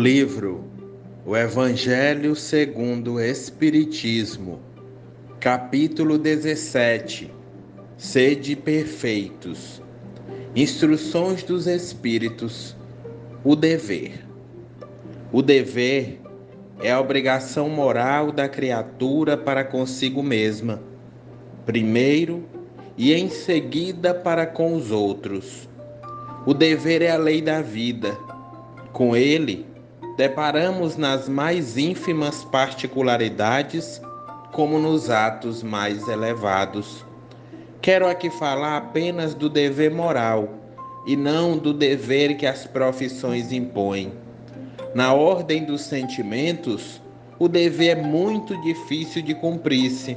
Livro O Evangelho segundo o Espiritismo, capítulo 17 Sede perfeitos. Instruções dos Espíritos. O dever. O dever é a obrigação moral da criatura para consigo mesma, primeiro e em seguida para com os outros. O dever é a lei da vida. Com ele, deparamos nas mais ínfimas particularidades, como nos atos mais elevados. Quero aqui falar apenas do dever moral e não do dever que as profissões impõem. Na ordem dos sentimentos, o dever é muito difícil de cumprir-se,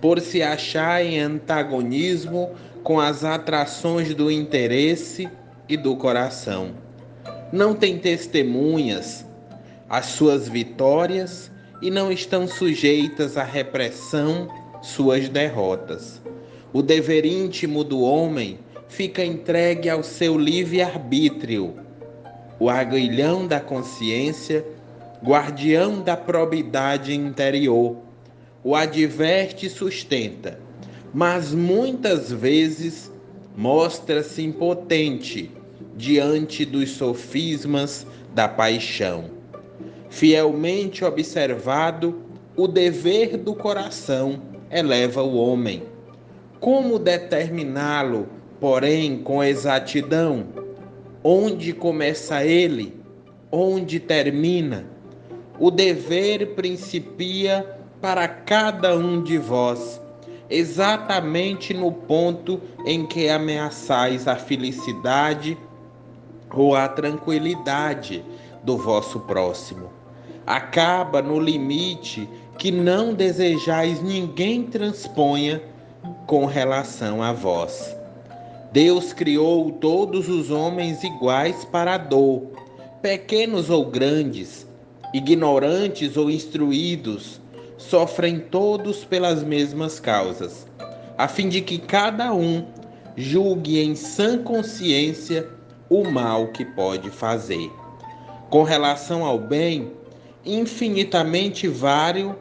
por se achar em antagonismo com as atrações do interesse e do coração. Não tem testemunhas as suas vitórias e não estão sujeitas à repressão suas derrotas. O dever íntimo do homem fica entregue ao seu livre-arbítrio. O aguilhão da consciência, guardião da probidade interior, o adverte e sustenta, mas muitas vezes mostra-se impotente diante dos sofismas da paixão. Fielmente observado, o dever do coração eleva o homem. Como determiná-lo, porém, com exatidão? Onde começa ele? Onde termina? O dever principia para cada um de vós, exatamente no ponto em que ameaçais a felicidade ou a tranquilidade do vosso próximo. Acaba no limite que não desejais ninguém transponha com relação a vós. Deus criou todos os homens iguais para a dor, pequenos ou grandes, ignorantes ou instruídos, sofrem todos pelas mesmas causas, a fim de que cada um julgue em sã consciência o mal que pode fazer. Com relação ao bem, infinitamente vário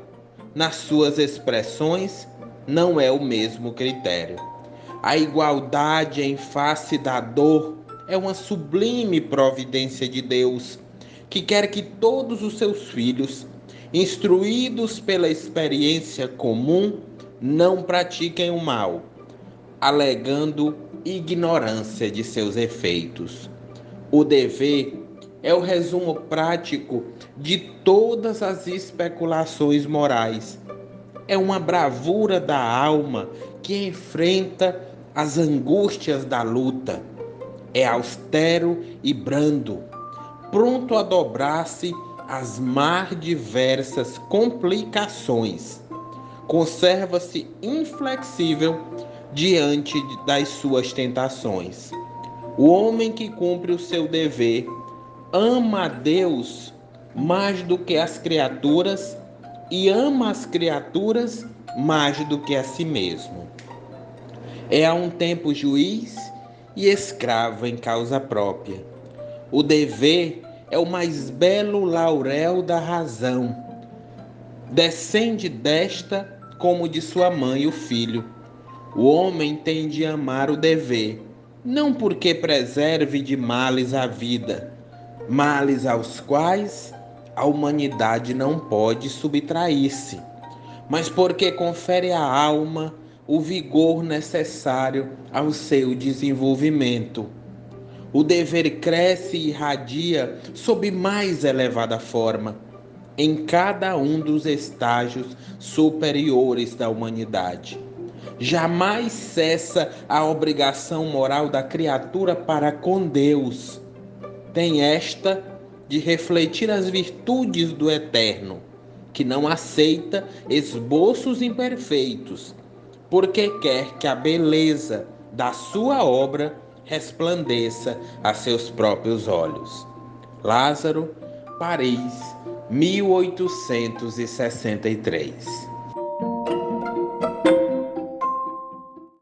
nas suas expressões, não é o mesmo critério. A igualdade em face da dor é uma sublime providência de Deus, que quer que todos os seus filhos, instruídos pela experiência comum, não pratiquem o mal, alegando ignorância de seus efeitos. O dever é o resumo prático de todas as especulações morais. É uma bravura da alma que enfrenta as angústias da luta. É austero e brando, pronto a dobrar-se às mais diversas complicações. Conserva-se inflexível diante das suas tentações. O homem que cumpre o seu dever ama a Deus mais do que as criaturas e ama as criaturas mais do que a si mesmo. É a um tempo juiz e escravo em causa própria. O dever é o mais belo laurel da razão. Descende desta como de sua mãe o filho o homem tem de amar o dever, não porque preserve de males a vida, males aos quais a humanidade não pode subtrair-se, mas porque confere à alma o vigor necessário ao seu desenvolvimento. O dever cresce e irradia sob mais elevada forma em cada um dos estágios superiores da humanidade. Jamais cessa a obrigação moral da criatura para com Deus. Tem esta de refletir as virtudes do Eterno, que não aceita esboços imperfeitos, porque quer que a beleza da sua obra resplandeça a seus próprios olhos. Lázaro, Paris, 1863